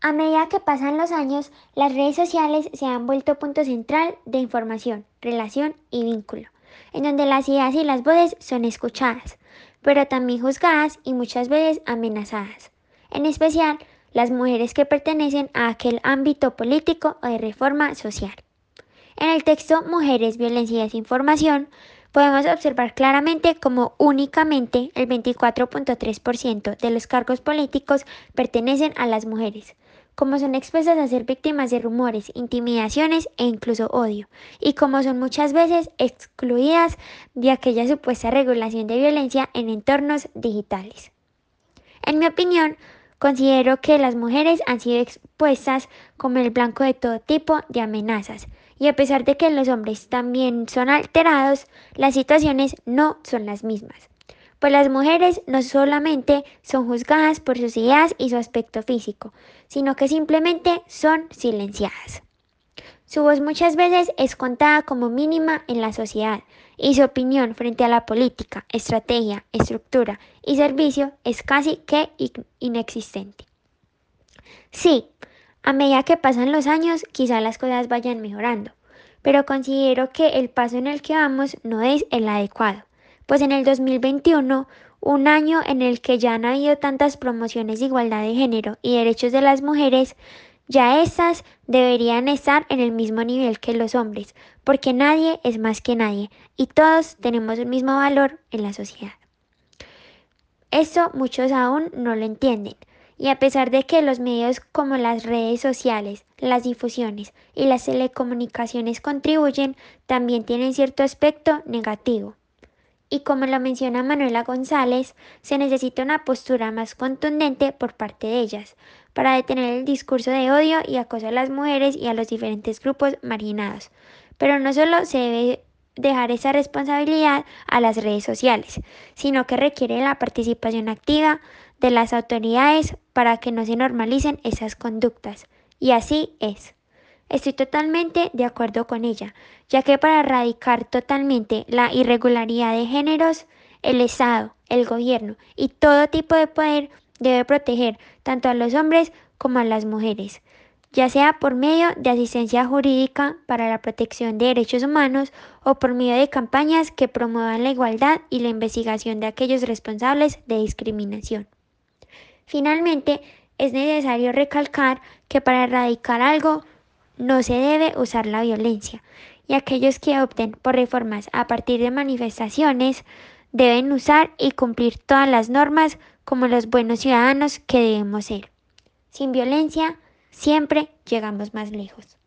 A medida que pasan los años, las redes sociales se han vuelto punto central de información, relación y vínculo, en donde las ideas y las voces son escuchadas, pero también juzgadas y muchas veces amenazadas, en especial las mujeres que pertenecen a aquel ámbito político o de reforma social. En el texto Mujeres, Violencia y Desinformación podemos observar claramente cómo únicamente el 24.3% de los cargos políticos pertenecen a las mujeres, como son expuestas a ser víctimas de rumores, intimidaciones e incluso odio, y como son muchas veces excluidas de aquella supuesta regulación de violencia en entornos digitales. En mi opinión, considero que las mujeres han sido expuestas como el blanco de todo tipo de amenazas, y a pesar de que los hombres también son alterados, las situaciones no son las mismas pues las mujeres no solamente son juzgadas por sus ideas y su aspecto físico, sino que simplemente son silenciadas. Su voz muchas veces es contada como mínima en la sociedad y su opinión frente a la política, estrategia, estructura y servicio es casi que inexistente. Sí, a medida que pasan los años quizá las cosas vayan mejorando, pero considero que el paso en el que vamos no es el adecuado pues en el 2021, un año en el que ya han habido tantas promociones de igualdad de género y derechos de las mujeres, ya estas deberían estar en el mismo nivel que los hombres, porque nadie es más que nadie y todos tenemos el mismo valor en la sociedad. Eso muchos aún no lo entienden, y a pesar de que los medios como las redes sociales, las difusiones y las telecomunicaciones contribuyen, también tienen cierto aspecto negativo y como lo menciona Manuela González, se necesita una postura más contundente por parte de ellas para detener el discurso de odio y acoso a las mujeres y a los diferentes grupos marginados. Pero no solo se debe dejar esa responsabilidad a las redes sociales, sino que requiere la participación activa de las autoridades para que no se normalicen esas conductas. Y así es. Estoy totalmente de acuerdo con ella, ya que para erradicar totalmente la irregularidad de géneros, el Estado, el gobierno y todo tipo de poder debe proteger tanto a los hombres como a las mujeres, ya sea por medio de asistencia jurídica para la protección de derechos humanos o por medio de campañas que promuevan la igualdad y la investigación de aquellos responsables de discriminación. Finalmente, es necesario recalcar que para erradicar algo no se debe usar la violencia y aquellos que opten por reformas a partir de manifestaciones deben usar y cumplir todas las normas como los buenos ciudadanos que debemos ser. Sin violencia, siempre llegamos más lejos.